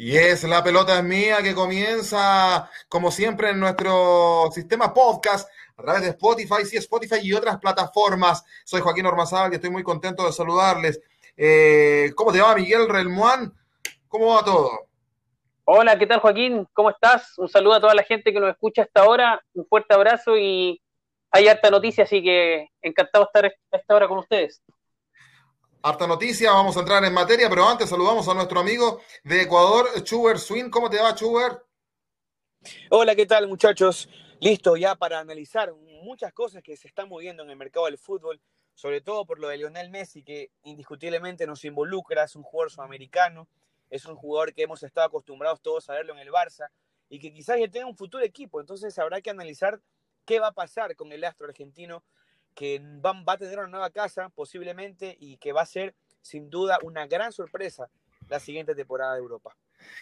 Y es la pelota mía que comienza, como siempre, en nuestro sistema podcast a través de Spotify, sí, Spotify y otras plataformas. Soy Joaquín Ormazal y estoy muy contento de saludarles. Eh, ¿Cómo te va, Miguel Relmuán? ¿Cómo va todo? Hola, ¿qué tal, Joaquín? ¿Cómo estás? Un saludo a toda la gente que nos escucha hasta ahora. Un fuerte abrazo y hay harta noticia, así que encantado de estar a esta hora con ustedes. Harta noticia, vamos a entrar en materia, pero antes saludamos a nuestro amigo de Ecuador, Chuber Swin. ¿Cómo te va, Chuber? Hola, ¿qué tal, muchachos? Listo ya para analizar muchas cosas que se están moviendo en el mercado del fútbol, sobre todo por lo de Lionel Messi, que indiscutiblemente nos involucra, es un jugador sudamericano, es un jugador que hemos estado acostumbrados todos a verlo en el Barça y que quizás ya tenga un futuro equipo, entonces habrá que analizar qué va a pasar con el astro argentino que va, a tener una nueva casa posiblemente y que va a ser sin duda una gran sorpresa la siguiente temporada de Europa.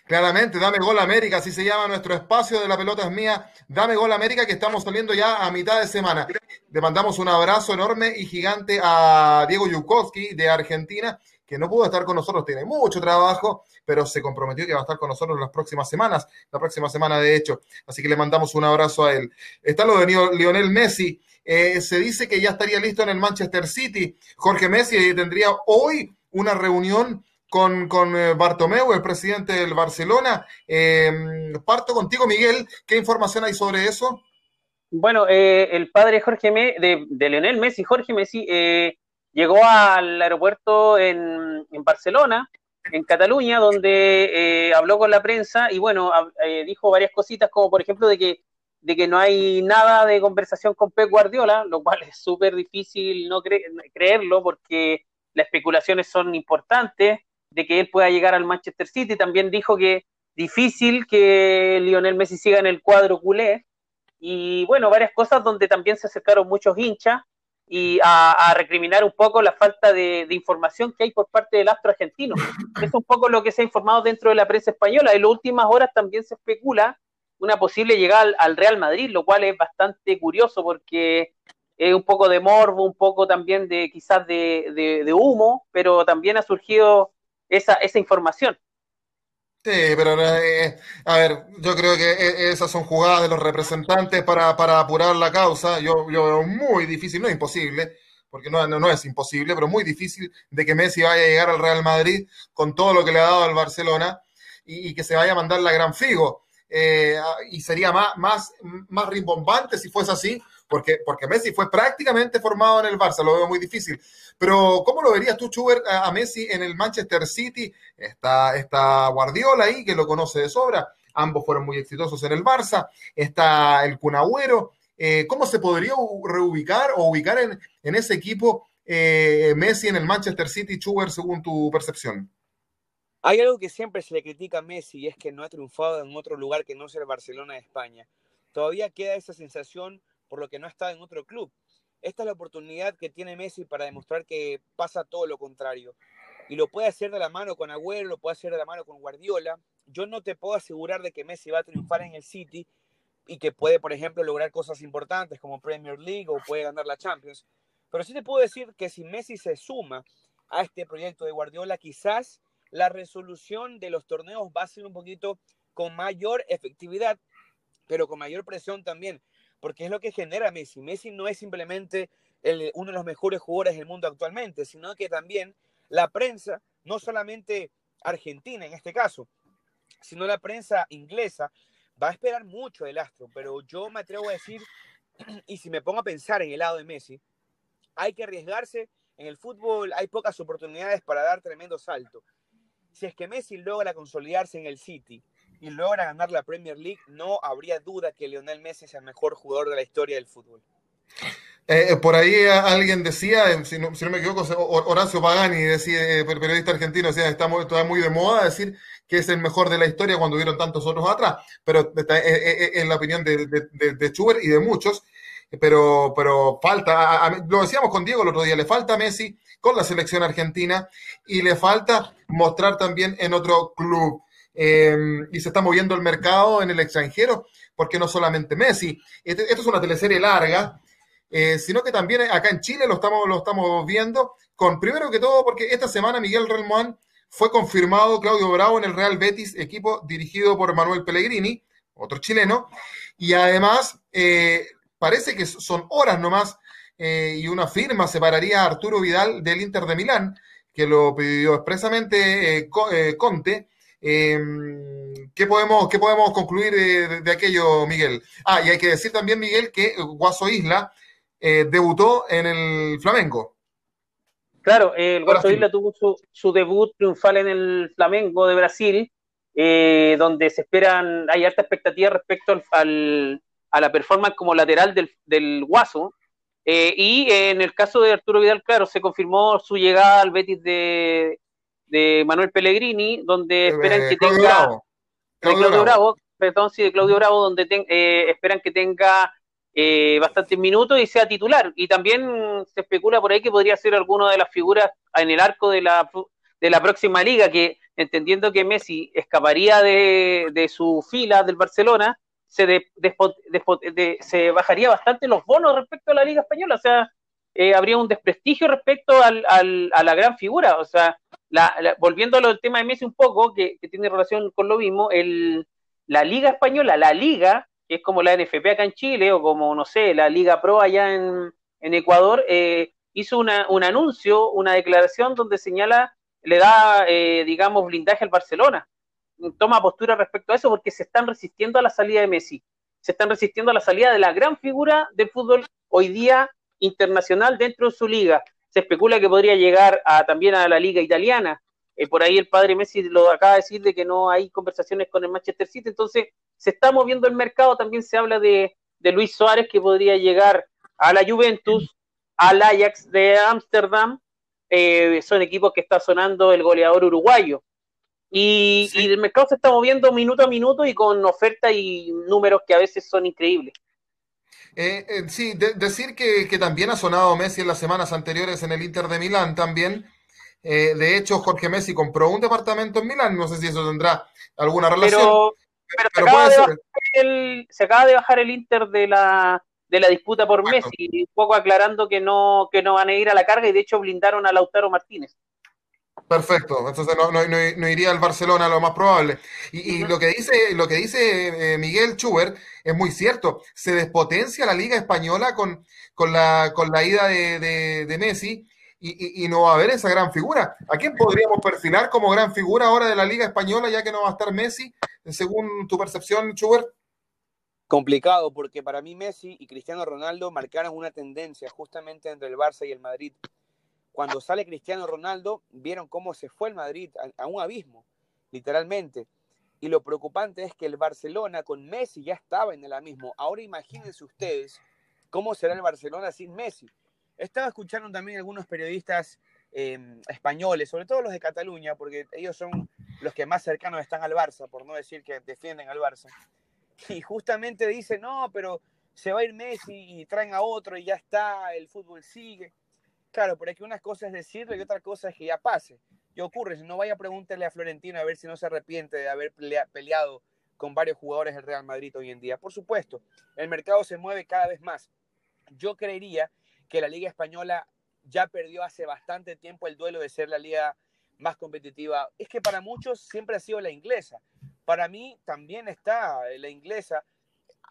Claramente, Dame Gol América, así se llama nuestro espacio de la pelota es mía. Dame Gol América, que estamos saliendo ya a mitad de semana. Le mandamos un abrazo enorme y gigante a Diego Yukowski de Argentina, que no pudo estar con nosotros, tiene mucho trabajo, pero se comprometió que va a estar con nosotros las próximas semanas, la próxima semana de hecho. Así que le mandamos un abrazo a él. Está lo de Lionel Messi, eh, se dice que ya estaría listo en el Manchester City. Jorge Messi tendría hoy una reunión con, con eh, Bartomeu, el presidente del Barcelona. Eh, parto contigo, Miguel. ¿Qué información hay sobre eso? Bueno, el padre Jorge de, de, Lionel Messi, Jorge Messi, llegó al aeropuerto en, en, Barcelona, en Cataluña, donde habló con la prensa y bueno, dijo varias cositas, como por ejemplo de que de que no hay nada de conversación con Pep Guardiola, lo cual es súper difícil no creerlo porque las especulaciones son importantes de que él pueda llegar al Manchester City. También dijo que difícil que Lionel Messi siga en el cuadro culé. Y bueno, varias cosas donde también se acercaron muchos hinchas y a, recriminar un poco la falta de, de, información que hay por parte del astro argentino. Es un poco lo que se ha informado dentro de la prensa española. En las últimas horas también se especula una posible llegada al, Real Madrid, lo cual es bastante curioso porque es un poco de morbo, un poco también de quizás de, de, humo, pero también ha surgido esa, esa información. Sí, pero eh, a ver, yo creo que e, esas son jugadas de los representantes para, para apurar la causa. Yo, veo muy difícil, no imposible, porque no, no, es imposible, pero muy difícil de que Messi vaya a llegar al Real Madrid con todo lo que le ha dado al Barcelona y, y que se vaya a mandar la gran Figo. Eh, y sería más, más, más rimbombante si fuese así, porque, porque Messi fue prácticamente formado en el Barça, lo veo muy difícil. Pero, ¿cómo lo verías tú, Schubert, a, Messi en el Manchester City? Está, está Guardiola ahí, que lo conoce de sobra. Ambos fueron muy exitosos en el Barça. Está el Cunagüero. Eh, ¿Cómo se podría reubicar o ubicar en, en ese equipo eh, Messi en el Manchester City, Schubert, según tu percepción? Hay algo que siempre se le critica a Messi y es que no ha triunfado en otro lugar que no sea el Barcelona de España. Todavía queda esa sensación por lo que no está en otro club. Esta es la oportunidad que tiene Messi para demostrar que pasa todo lo contrario. Y lo puede hacer de la mano con Agüero, lo puede hacer de la mano con Guardiola. Yo no te puedo asegurar de que Messi va a triunfar en el City y que puede, por ejemplo, lograr cosas importantes como Premier League o puede ganar la Champions. Pero sí te puedo decir que si Messi se suma a este proyecto de Guardiola, quizás la resolución de los torneos va a ser un poquito con mayor efectividad, pero con mayor presión también, porque es lo que genera Messi. Messi no es simplemente uno de los mejores jugadores del mundo actualmente, sino que también la prensa, no solamente argentina en este caso, sino la prensa inglesa, va a esperar mucho del astro, pero yo me atrevo a decir, y si me pongo a pensar en el lado de Messi, hay que arriesgarse. En el fútbol hay pocas oportunidades para dar tremendo salto si es que Messi logra consolidarse en el City y logra ganar la Premier League, no habría duda que Lionel Messi es el mejor jugador de la historia del fútbol. Eh, por ahí alguien decía, si no, me equivoco, Horacio Pagani, decía, periodista argentino, decía, está muy, está muy de moda decir que es el mejor de la historia cuando hubieron tantos otros atrás, pero es la opinión de, de, de Schubert y de muchos, pero, pero falta, lo decíamos con Diego el otro día, le falta a Messi con la selección argentina y le falta mostrar también en otro club. Eh, y se está moviendo el mercado en el extranjero, porque no solamente Messi. Este, esto es una teleserie larga, eh, sino que también acá en Chile lo estamos, lo estamos viendo, con primero que todo, porque esta semana Miguel Relmuán fue confirmado Claudio Bravo en el Real Betis, equipo dirigido por Manuel Pellegrini, otro chileno, y además eh, parece que son horas nomás eh, y una firma separaría a Arturo Vidal del Inter de Milán, que lo pidió expresamente Conte. Em, ¿qué, podemos, ¿Qué podemos concluir de, de, aquello, Miguel? Ah, y hay que decir también, Miguel, que Guaso Isla eh, debutó en el Flamengo. Claro, el Guaso Isla tuvo su, debut triunfal en el Flamengo de Brasil, eh, donde se esperan, hay alta expectativa respecto al, a la performance como lateral del, del Guaso. Eh, y en el caso de Arturo Vidal, claro, se confirmó su llegada al Betis de, de Manuel Pellegrini, donde esperan que tenga. De Claudio Bravo. perdón, sí, de Claudio Bravo, donde esperan que tenga eh, bastantes minutos y sea titular. Y también se especula por ahí que podría ser alguna de las figuras en el arco de la, de la próxima liga, que entendiendo que Messi escaparía de, de su fila del Barcelona, se, se bajaría bastante los bonos respecto a la liga española. O sea, eh, habría un desprestigio respecto al, al, a la gran figura. O sea, la, volviendo al tema de Messi un poco, que, que tiene relación con lo mismo, el, la liga española, la liga que es como la NFP acá en Chile o como, no sé, la Liga Pro allá en, Ecuador, eh, hizo una, un anuncio, una declaración donde señala, le da, eh, digamos, blindaje al Barcelona. Toma postura respecto a eso porque se están resistiendo a la salida de Messi. Se están resistiendo a la salida de la gran figura del fútbol hoy día internacional dentro de su liga. Se especula que podría llegar a, también a la liga italiana. Eh, por ahí el padre Messi lo acaba de decir de que no hay conversaciones con el Manchester City. Entonces, se está moviendo el mercado, también se habla de, Luis Suárez que podría llegar a la Juventus, al Ajax de Ámsterdam, eh, son equipos que está sonando el goleador uruguayo. Y, el mercado se está moviendo minuto a minuto y con ofertas y números que a veces son increíbles. Eh, eh, sí, decir que, que, también ha sonado Messi en las semanas anteriores en el Inter de Milán también. de hecho, Jorge Messi compró un departamento en Milán, no sé si eso tendrá alguna relación. Pero, se, acaba de bajar el, se acaba de bajar el Inter de la, de la disputa por Messi, un poco aclarando que no, que no van a ir a la carga y de hecho blindaron a Lautaro Martínez. Perfecto, entonces no, no, no, iría al Barcelona lo más probable. Y, y lo que dice, lo que dice eh, Miguel Schubert es muy cierto. Se despotencia la Liga Española con, con, la, con la ida de, de, de Messi y, no va a haber esa gran figura. ¿A quién podríamos perfilar como gran figura ahora de la Liga Española, ya que no va a estar Messi, según tu percepción, Schubert? Complicado, porque para mí Messi y Cristiano Ronaldo marcaron una tendencia justamente entre el Barça y el Madrid. Cuando sale Cristiano Ronaldo, vieron cómo se fue el Madrid a, un abismo, literalmente. Y lo preocupante es que el Barcelona con Messi ya estaba en el abismo. Ahora imagínense ustedes cómo será el Barcelona sin Messi estaba escuchando también algunos periodistas em, españoles, sobre todo los de Cataluña, porque ellos son los que más cercanos están al Barça, por no decir que defienden al Barça. Y justamente dicen, no, pero se va a ir Messi y traen a otro y ya está, el fútbol sigue. Claro, pero que una cosa es decirlo y otra cosa es que ya pase. Y ocurre, si no vaya a preguntarle a Florentino a ver si no se arrepiente de haber peleado con varios jugadores del Real Madrid hoy en día. Por supuesto, el mercado se mueve cada vez más. Yo creería que la Liga Española ya perdió hace bastante tiempo el duelo de ser la liga más competitiva. Es que para muchos siempre ha sido la inglesa. Para mí también está la inglesa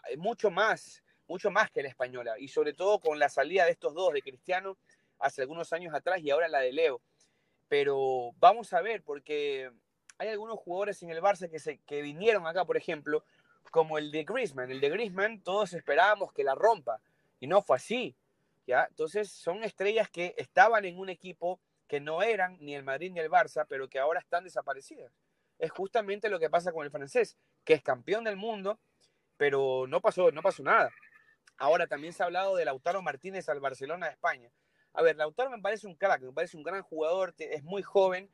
eh, mucho más, mucho más que la española. Y sobre todo con la salida de estos dos, de Cristiano hace algunos años atrás y ahora la de Leo. Pero vamos a ver, porque hay algunos jugadores en el Barça que, se, que vinieron acá, por ejemplo, como el de Griezmann. El de Griezmann todos esperábamos que la rompa y no fue así. Entonces son estrellas que estaban en un equipo que no eran ni el Madrid ni el Barça, pero que ahora están desaparecidas. Es justamente lo que pasa con el francés, que es campeón del mundo, pero no pasó, no pasó nada. Ahora también se ha hablado de Lautaro Martínez al Barcelona de España. A ver, Lautaro me parece un crack, me parece un gran jugador, es muy joven,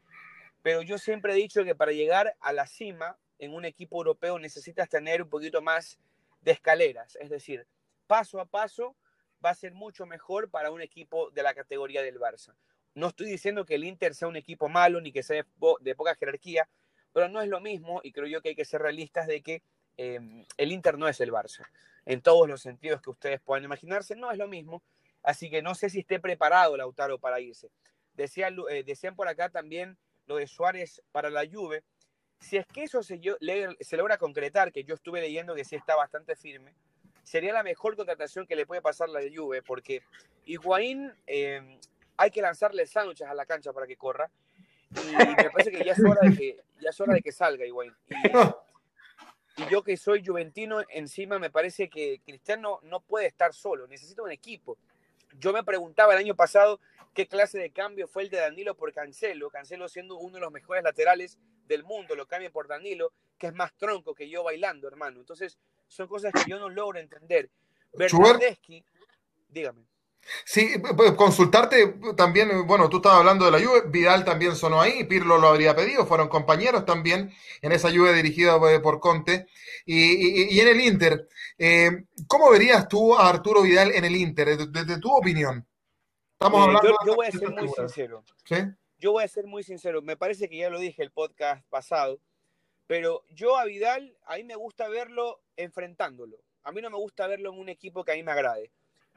pero yo siempre he dicho que para llegar a la cima en un equipo europeo necesitas tener un poquito más de escaleras, es decir, paso a paso va a ser mucho mejor para un equipo de la categoría del Barça. No estoy diciendo que el Inter sea un equipo malo ni que sea de poca jerarquía, pero no es lo mismo y creo yo que hay que ser realistas de que em, el Inter no es el Barça. En todos los sentidos que ustedes puedan imaginarse, no es lo mismo. Así que no sé si esté preparado Lautaro para irse. Eh, decían por acá también lo de Suárez para la Juve. Si es que eso se, logra concretar, que yo estuve leyendo que sí está bastante firme, sería la mejor contratación que le puede pasar la Juve, porque Higuaín em, hay que lanzarle sándwiches a la cancha para que corra, y me parece que ya es hora de que, ya es hora de que salga Higuaín. Y, y yo que soy juventino, encima me parece que Cristiano no puede estar solo, necesita un equipo. Yo me preguntaba el año pasado qué clase de cambio fue el de Danilo por Cancelo, Cancelo siendo uno de los mejores laterales del mundo, lo cambia por Danilo, que es más tronco que yo bailando, hermano. Entonces, son cosas que yo no logro entender. Bernardeschi, dígame. Sí, consultarte también, bueno, tú estabas hablando de la Juve, Vidal también sonó ahí, Pirlo lo habría pedido, fueron compañeros también en esa Juve dirigida por Conte. Y, en el Inter, eh, ¿cómo verías tú a Arturo Vidal en el Inter, desde, tu opinión? Estamos eh, hablando yo, voy a ser muy sincero. Yo voy a ser muy sincero, me parece que ya lo dije el podcast pasado, pero yo a Vidal, a mí me gusta verlo enfrentándolo. A mí no me gusta verlo en un equipo que a mí me agrade.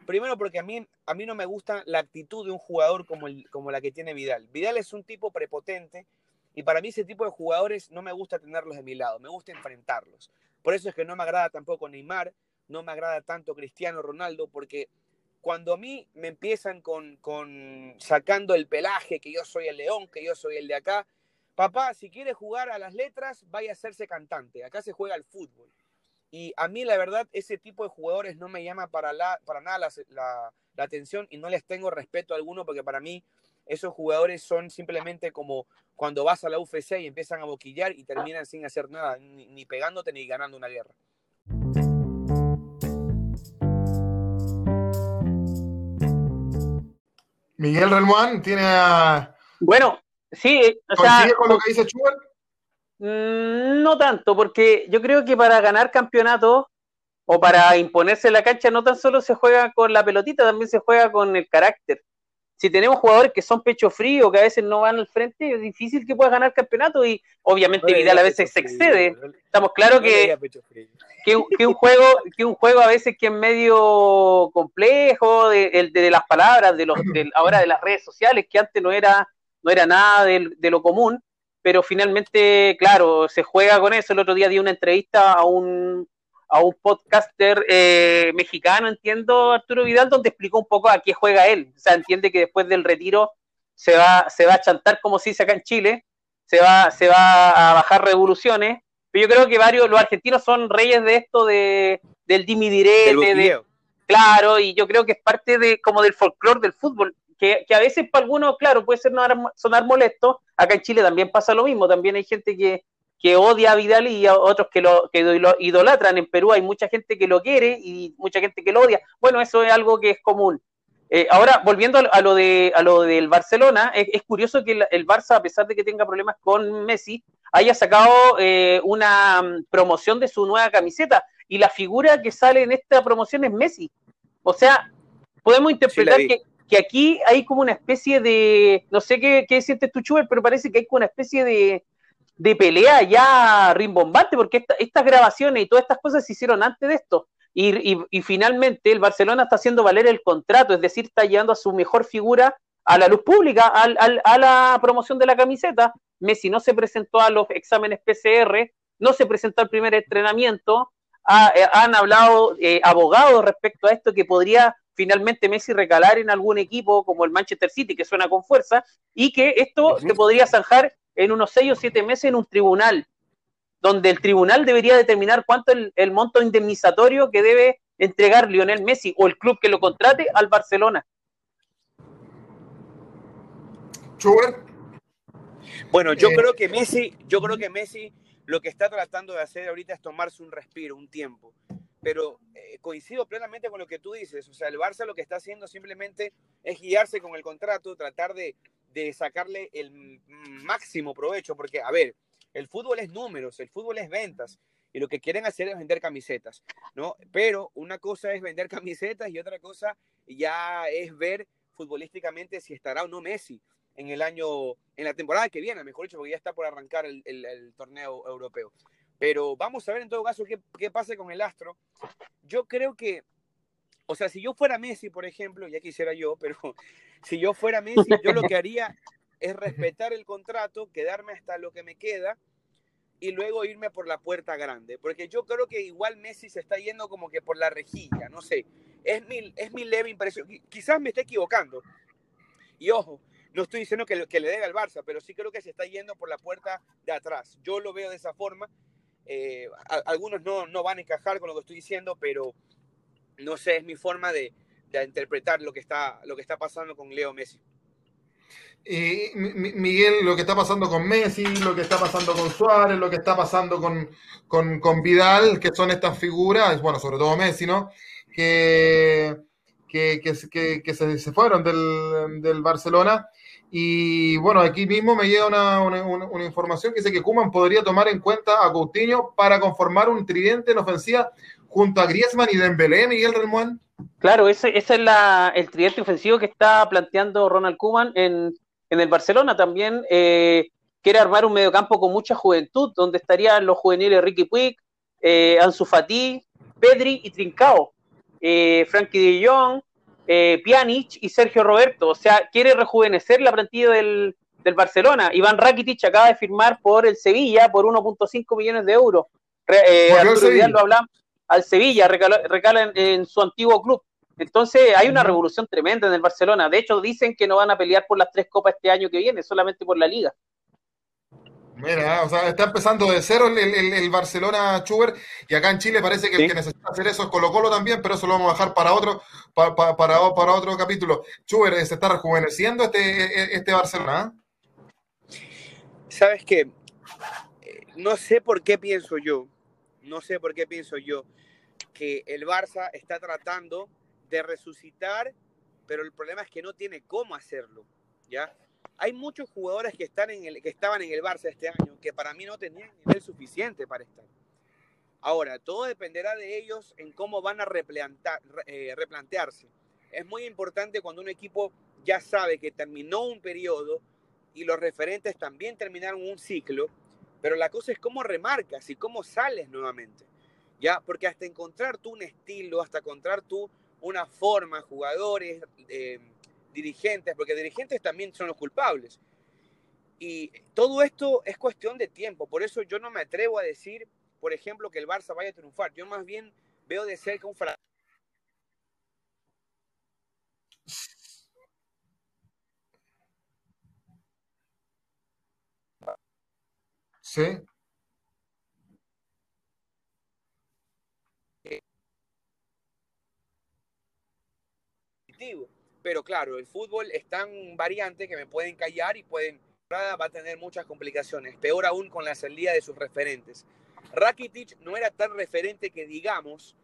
Primero porque a mí, a mí no me gusta la actitud de un jugador como, el, como la que tiene Vidal. Vidal es un tipo prepotente y para mí ese tipo de jugadores no me gusta tenerlos de mi lado, me gusta enfrentarlos. Por eso es que no me agrada tampoco Neymar, no me agrada tanto Cristiano Ronaldo, porque cuando a mí me empiezan con, con sacando el pelaje, que yo soy el león, que yo soy el de acá, papá, si quiere jugar a las letras, vaya a hacerse cantante. Acá se juega al fútbol. Y a mí, la verdad, ese tipo de jugadores no me llama para, la, para nada la, atención y no les tengo respeto alguno porque para mí esos jugadores son simplemente como cuando vas a la UFC y empiezan a boquillar y terminan sin hacer nada, ni, ni pegándote ni ganando una guerra. Miguel Relmuán tiene a... Bueno, Sí, o sea, con lo que dice? Mm, no tanto, porque yo creo que para ganar campeonato o para imponerse en la cancha no tan solo se juega con la pelotita, también se juega con el carácter. Si tenemos jugadores que son pecho frío, que a veces no van al frente, es difícil que puedas ganar campeonato y obviamente Vidal a veces se excede. Estamos claros que, que, un juego, que un juego a veces que es medio complejo de, de, las palabras, de los, ahora de las redes sociales, que antes no era no era nada de, lo común, pero finalmente, claro, se juega con eso. El otro día di una entrevista a un, a un podcaster eh, mexicano, entiendo, Arturo Vidal, donde explicó un poco a qué juega él. O sea, entiende que después del retiro se va, se va a chantar, como se dice acá en Chile, se va, se va a bajar revoluciones. Pero yo creo que varios, los argentinos son reyes de esto de, del dimidirete, de, claro, y yo creo que es parte de como del folclore del fútbol que, a veces para algunos, claro, puede ser sonar, molesto, acá en Chile también pasa lo mismo, también hay gente que, que odia a Vidal y a otros que lo, que lo idolatran, en Perú hay mucha gente que lo quiere y mucha gente que lo odia, bueno, eso es algo que es común. Eh, ahora, volviendo a lo, de, a lo del Barcelona, es, curioso que el, Barça, a pesar de que tenga problemas con Messi, haya sacado eh, una mm, promoción de su nueva camiseta y la figura que sale en esta promoción es Messi. O sea, podemos interpretar que, que aquí hay como una especie de, no sé qué, qué sientes tú, Chuber, pero parece que hay como una especie de, de pelea ya rimbombante, porque estas grabaciones y todas estas cosas se hicieron antes de esto. Y, finalmente el Barcelona está haciendo valer el contrato, es decir, está llevando a su mejor figura a la luz pública, al, a la promoción de la camiseta. Messi no se presentó a los exámenes PCR, no se presentó al primer entrenamiento. Eh, han hablado eh, abogados respecto a esto que podría finalmente Messi recalar en algún equipo como el Manchester City, que suena con fuerza, y que esto se podría zanjar en unos seis o siete meses en un tribunal, donde el tribunal debería determinar cuánto el, el monto indemnizatorio que debe entregar Lionel Messi o el club que lo contrate al Barcelona. Bueno, yo eh. creo que Messi, yo creo que Messi lo que está tratando de hacer ahorita es tomarse un respiro, un tiempo pero eh, coincido plenamente con lo que tú dices. O sea, el Barça lo que está haciendo simplemente es guiarse con el contrato, tratar de, de sacarle el máximo provecho, porque, a ver, el fútbol es números, el fútbol es ventas, y lo que quieren hacer es vender camisetas, ¿no? Pero una cosa es vender camisetas y otra cosa ya es ver futbolísticamente si estará o no Messi en el año, en la temporada que viene, mejor dicho, porque ya está por arrancar el, el, torneo europeo. Pero vamos a ver en todo caso qué, qué pasa con el Astro. Yo creo que, o sea, si yo fuera Messi, por ejemplo, ya quisiera yo, pero si yo fuera Messi, yo lo que haría es respetar el contrato, quedarme hasta lo que me queda y luego irme por la puerta grande. Porque yo creo que igual Messi se está yendo como que por la rejilla, no sé. Es mi, es mi leve impresión. Quizás me esté equivocando. Y ojo, no estoy diciendo que, que le dé al Barça, pero sí creo que se está yendo por la puerta de atrás. Yo lo veo de esa forma. Eh, algunos no, no, van a encajar con lo que estoy diciendo, pero no sé, es mi forma de, de interpretar lo que, está, lo que está pasando con Leo Messi. Y Miguel, lo que está pasando con Messi, lo que está pasando con Suárez, lo que está pasando con, con, con Vidal, que son estas figuras, bueno, sobre todo Messi, ¿no? Que, que, que, que se, se, fueron del, del Barcelona y bueno, aquí mismo me llega una, información que dice que Kuman podría tomar en cuenta a Coutinho para conformar un tridente en ofensiva junto a Griezmann y Dembélé, Miguel Relmuán. Claro, ese, ese es la, el tridente ofensivo que está planteando Ronald Kuman en, en el Barcelona. También eh, quiere armar un mediocampo con mucha juventud, donde estarían los juveniles Ricky Puig, eh, Ansu Fati, Pedri y Trincao, eh, Frankie de Jong, eh, Pjanic y Sergio Roberto. O sea, quiere rejuvenecer la plantilla del, del Barcelona. Iván Rakitic acaba de firmar por el Sevilla por 1.5 millones de euros. Eh, Arturo Vidal lo hablamos al Sevilla, recala, en, su antiguo club. Entonces hay una revolución tremenda en el Barcelona. De hecho, dicen que no van a pelear por las tres copas este año que viene, solamente por la liga. Mira, o sea, está empezando de cero el, el, Barcelona Chuber y acá en Chile parece que el que necesita hacer eso es Colo Colo también, pero eso lo vamos a dejar para otro, para, para, para otro capítulo. Chuber, ¿se está rejuveneciendo este, este Barcelona? Sabes que no sé por qué pienso yo, no sé por qué pienso yo que el Barça está tratando de resucitar, pero el problema es que no tiene cómo hacerlo, ¿ya? Hay muchos jugadores que, están en el, que estaban en el Barça este año que para mí no tenían nivel suficiente para estar. Ahora, todo dependerá de ellos en cómo van a eh, replantearse. Es muy importante cuando un equipo ya sabe que terminó un periodo y los referentes también terminaron un ciclo, pero la cosa es cómo remarcas y cómo sales nuevamente. ¿Ya? Porque hasta encontrar tú un estilo, hasta encontrar tú una forma, jugadores, eh, dirigentes, porque dirigentes también son los culpables. Y todo esto es cuestión de tiempo, por eso yo no me atrevo a decir, por ejemplo, que el Barça vaya a triunfar. Yo más bien veo de cerca un fracaso. Sí. Pero claro, el fútbol es tan variante que me pueden callar y pueden va a tener muchas complicaciones, peor aún con la salida de sus referentes. Rakitic no era tan referente que digamos,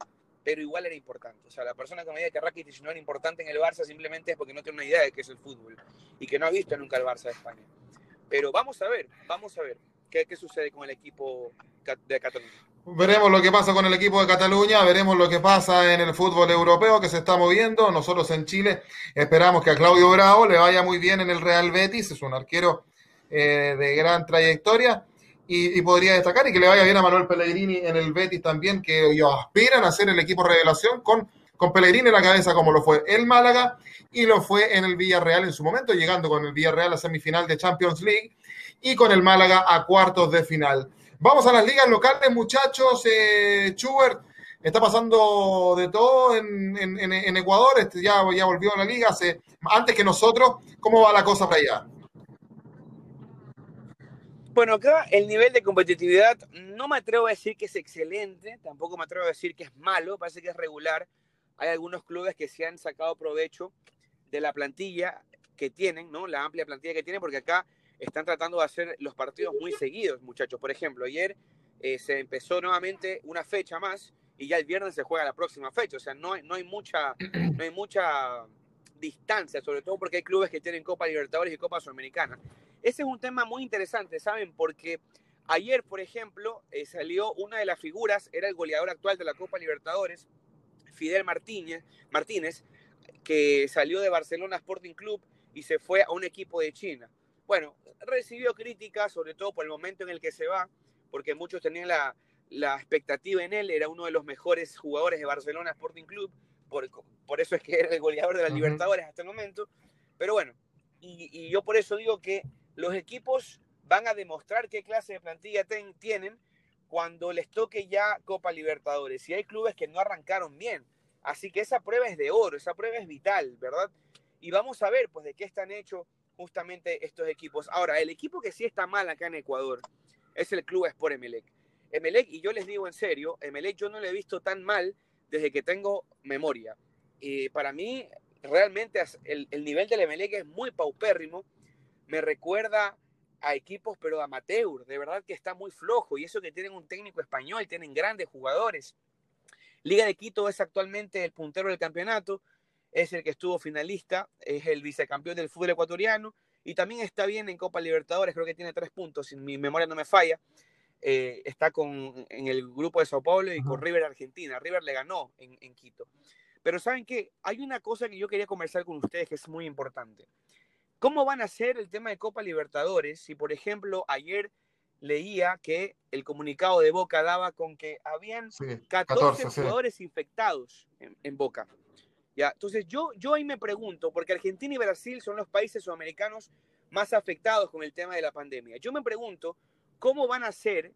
pero igual era importante. O sea, la persona que me diga que Rakitic no era importante en el Barça simplemente es porque no tiene una idea de qué es el fútbol y que no ha visto nunca el Barça de España. Pero vamos a ver, vamos a ver qué, qué sucede con el equipo de Cataluña. Veremos lo que pasa con el equipo de Cataluña, veremos lo que pasa en el fútbol europeo que se está moviendo. Nosotros en Chile esperamos que a Claudio Bravo le vaya muy bien en el Real Betis, es un arquero eh, de gran trayectoria y, podría destacar y que le vaya bien a Manuel Pellegrini en el Betis también, que ellos aspiran a ser el equipo revelación con, con Pellegrini en la cabeza como lo fue el Málaga y lo fue en el Villarreal en su momento, llegando con el Villarreal a semifinal de Champions League y con el Málaga a cuartos de final. Vamos a las ligas locales, muchachos. Eh, Schubert, está pasando de todo en, Ecuador. Este, ya, volvió a la liga antes que nosotros. ¿Cómo va la cosa para allá? Bueno, acá el nivel de competitividad no me atrevo a decir que es excelente, tampoco me atrevo a decir que es malo, parece que es regular. Hay algunos clubes que se han sacado provecho de la plantilla que tienen, ¿no? La amplia plantilla que tienen, porque acá están tratando de hacer los partidos muy seguidos, muchachos. Por ejemplo, ayer eh, se empezó nuevamente una fecha más y ya el viernes se juega la próxima fecha. O sea, no hay, no hay, mucha, no hay mucha distancia, sobre todo porque hay clubes que tienen Copa Libertadores y Copa Sudamericana. Ese es un tema muy interesante, ¿saben? Porque ayer, por ejemplo, eh, salió una de las figuras, era el goleador actual de la Copa Libertadores, Fidel Martínez, Martínez que salió de Barcelona Sporting Club y se fue a un equipo de China. Bueno, recibió críticas, sobre todo por el momento en el que se va, porque muchos tenían la, la expectativa en él, era uno de los mejores jugadores de Barcelona Sporting Club, por, por eso es que era el goleador de la Libertadores hasta el momento. Pero bueno, y, yo por eso digo que los equipos van a demostrar qué clase de plantilla tienen cuando les toque ya Copa Libertadores. Y hay clubes que no arrancaron bien. Así que esa prueba es de oro, esa prueba es vital, ¿verdad? Y vamos a ver, pues, de qué están hechos justamente estos equipos. Ahora, el equipo que sí está mal acá en Ecuador es el Club Sport Emelec. Emelec, y yo les digo en serio, Emelec yo no lo he visto tan mal desde que tengo memoria. Y para mí, realmente el, nivel del Emelec es muy paupérrimo. Me recuerda a equipos, pero amateur. De verdad que está muy flojo. Y eso que tienen un técnico español, tienen grandes jugadores. Liga de Quito es actualmente el puntero del campeonato. Es el que estuvo finalista. Es el vicecampeón del fútbol ecuatoriano. Y también está bien en Copa Libertadores. Creo que tiene tres puntos, si mi memoria no me falla. Eh, está con, en el grupo de Sao Paulo y con River Argentina. River le ganó en, en, Quito. Pero saben que hay una cosa que yo quería conversar con ustedes que es muy importante. ¿Cómo van a ser el tema de Copa Libertadores si, por ejemplo, ayer leía que el comunicado de Boca daba con que habían 14, jugadores infectados en, Boca? Entonces yo, yo ahí me pregunto, porque Argentina y Brasil son los países sudamericanos más afectados con el tema de la pandemia. Yo me pregunto, ¿Cómo van a ser?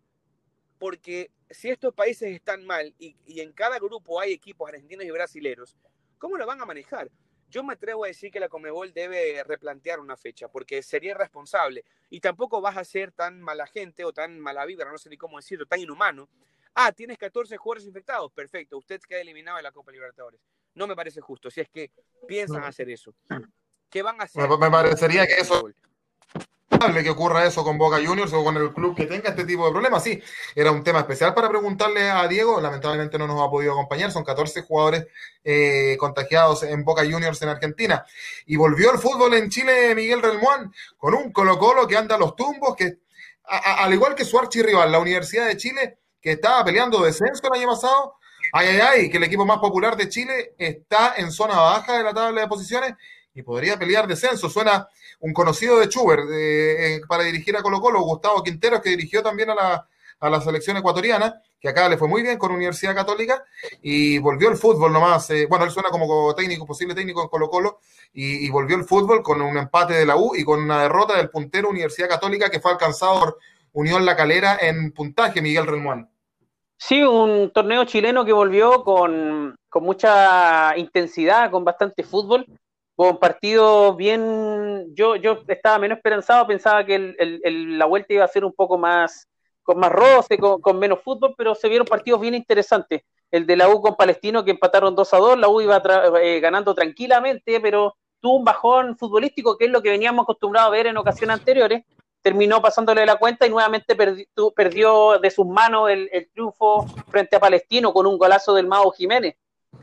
Porque si estos países están mal y, en cada grupo hay equipos argentinos y brasileños, ¿cómo lo van a manejar? Yo me atrevo a decir que la Comebol debe replantear una fecha, porque sería irresponsable. Y tampoco vas a ser tan mala gente o tan mala vibra, no sé ni cómo decirlo, tan inhumano. Ah, tienes 14 jugadores infectados, perfecto, usted queda eliminado de la Copa Libertadores. No me parece justo, si es que piensan hacer eso. ¿Qué van a hacer? Me parecería que eso que ocurra eso con Boca Juniors o con el club que tenga este tipo de problemas. Sí, era un tema especial para preguntarle a Diego. Lamentablemente no nos ha podido acompañar. Son 14 jugadores eh, contagiados en Boca Juniors en Argentina. Y volvió el fútbol en Chile Miguel Relmuán con un Colo-Colo que anda a los tumbos, que al igual que su archirrival, la Universidad de Chile, que estaba peleando descenso el año pasado. Ay, ay, ay, que el equipo más popular de Chile está en zona baja de la tabla de posiciones y podría pelear descenso. Suena un conocido de Chuber eh, para dirigir a Colo Colo, Gustavo Quinteros, que dirigió también a la, a la selección ecuatoriana, que acá le fue muy bien con Universidad Católica, y volvió el fútbol nomás. Eh, bueno, él suena como técnico, posible técnico en Colo Colo, y, volvió el fútbol con un empate de la U y con una derrota del puntero Universidad Católica que fue alcanzado por Unión La Calera en puntaje, Miguel Relmuán. Sí, un torneo chileno que volvió con, con mucha intensidad, con bastante fútbol con partido bien, yo, yo estaba menos esperanzado, pensaba que el, la vuelta iba a ser un poco más, con más roce, con, menos fútbol, pero se vieron partidos bien interesantes. El de la U con Palestino que empataron 2 a 2, la U iba eh, ganando tranquilamente, pero tuvo un bajón futbolístico, que es lo que veníamos acostumbrados a ver en ocasiones anteriores. Terminó pasándole la cuenta y nuevamente perdió de sus manos el, el triunfo frente a Palestino con un golazo del Mago Jiménez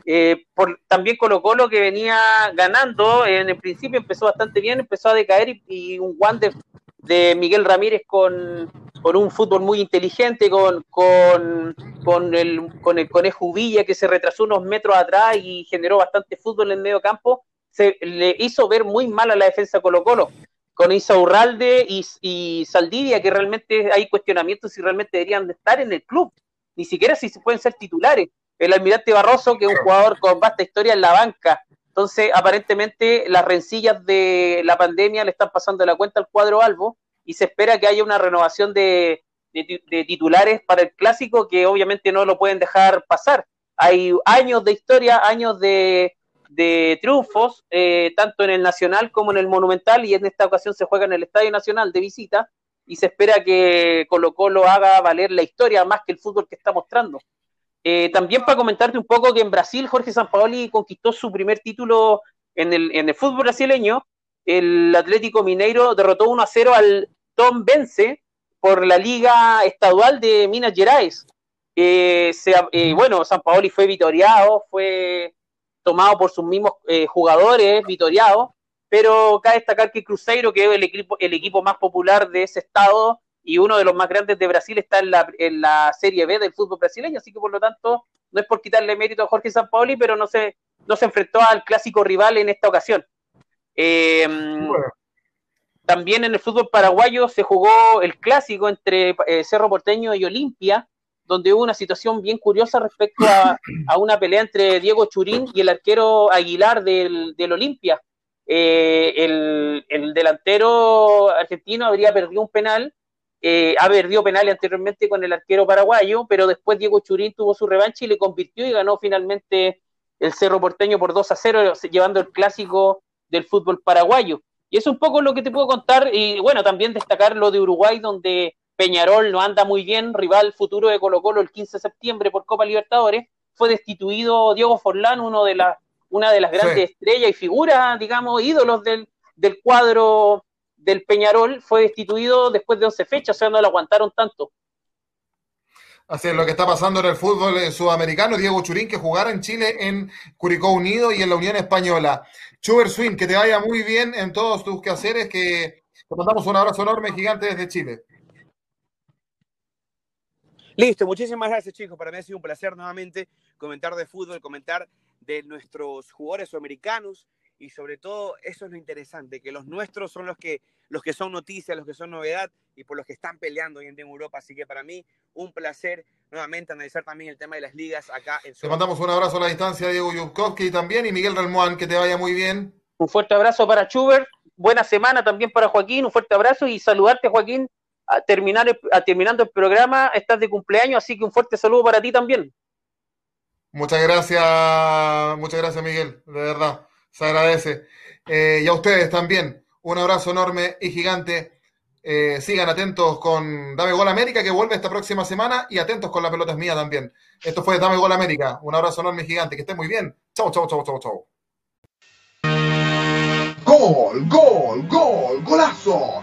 eh, por, también Colo Colo que venía ganando, en el principio empezó bastante bien, empezó a decaer y, un guante de Miguel Ramírez con, un fútbol muy inteligente, con, con, con, el, con el Conejo Villa que se retrasó unos metros atrás y generó bastante fútbol en el medio campo, se le hizo ver muy mal a la defensa Colo Colo. Con Isa Urralde y, y Saldivia, que realmente hay cuestionamientos si realmente deberían de estar en el club, ni siquiera si se pueden ser titulares el almirante Barroso, que es un jugador con vasta historia en la banca. Entonces, aparentemente, las rencillas de la pandemia le están pasando la cuenta al cuadro Albo y se espera que haya una renovación de, titulares para el clásico que obviamente no lo pueden dejar pasar. Hay años de historia, años de, triunfos, eh, tanto en el Nacional como en el Monumental, y en esta ocasión se juega en el Estadio Nacional de visita, y se espera que Colo Colo haga valer la historia más que el fútbol que está mostrando. Eh, también para comentarte un poco que en Brasil Jorge Sampaoli conquistó su primer título en el, en el fútbol brasileño. El Atlético Mineiro derrotó 1 a 0 al Tom Vence por la Liga Estadual de Minas Gerais. Eh, eh, bueno, San Paoli fue vitoriado, fue tomado por sus mismos eh, jugadores, vitoriado, pero cabe destacar que Cruzeiro, que es el equipo, el equipo más popular de ese estado y uno de los más grandes de Brasil, está en la, en la Serie B del fútbol brasileño, así que por lo tanto no es por quitarle mérito a Jorge Sampaoli, pero no se, no se enfrentó al clásico rival en esta ocasión. También en el fútbol paraguayo se jugó el clásico entre Cerro Porteño y Olimpia, donde hubo una situación bien curiosa respecto a, una pelea entre Diego Churín y el arquero Aguilar del, Olimpia. Eh, el, delantero argentino habría perdido un penal, eh, ha perdido penales anteriormente con el arquero paraguayo, pero después Diego Churín tuvo su revancha y le convirtió y ganó finalmente el Cerro Porteño por 2 a 0, llevando el clásico del fútbol paraguayo. Y es un poco lo que te puedo contar, y bueno, también destacar lo de Uruguay, donde Peñarol no anda muy bien, rival futuro de Colo Colo el 15 de septiembre por Copa Libertadores, fue destituido Diego Forlán, uno de las, una de las grandes estrellas y figuras, digamos, ídolos del, del cuadro del Peñarol, fue destituido después de 11 fechas, o sea, no lo aguantaron tanto. Así es lo que está pasando en el fútbol sudamericano. Diego Churín, que jugara en Chile, en Curicó Unido y en la Unión Española. Chuber Swing, que te vaya muy bien en todos tus quehaceres, que te mandamos un abrazo enorme, gigante desde Chile. Listo, muchísimas gracias chicos. Para mí ha sido un placer nuevamente comentar de fútbol, comentar de nuestros jugadores sudamericanos y sobre todo eso es lo interesante, que los nuestros son los que, los que son noticias, los que son novedad y por los que están peleando hoy en día en Europa. Así que para mí un placer nuevamente analizar también el tema de las ligas acá en Te mandamos un abrazo a la distancia, Diego Yukowski también y Miguel Relmuán, que te vaya muy bien. Un fuerte abrazo para Schubert, buena semana también para Joaquín, un fuerte abrazo y saludarte Joaquín a terminar a terminando el programa, estás de cumpleaños, así que un fuerte saludo para ti también. Muchas gracias, muchas gracias Miguel, de verdad, se agradece. Eh, y a ustedes también, un abrazo enorme y gigante. Eh, sigan atentos con Dame Gol América, que vuelve esta próxima semana, y atentos con la pelota es mía también. Esto fue Dame Gol América. Un abrazo enorme y gigante, que estén muy bien. Chau, chau, chau, chau, chau. Gol, gol, gol, golazo.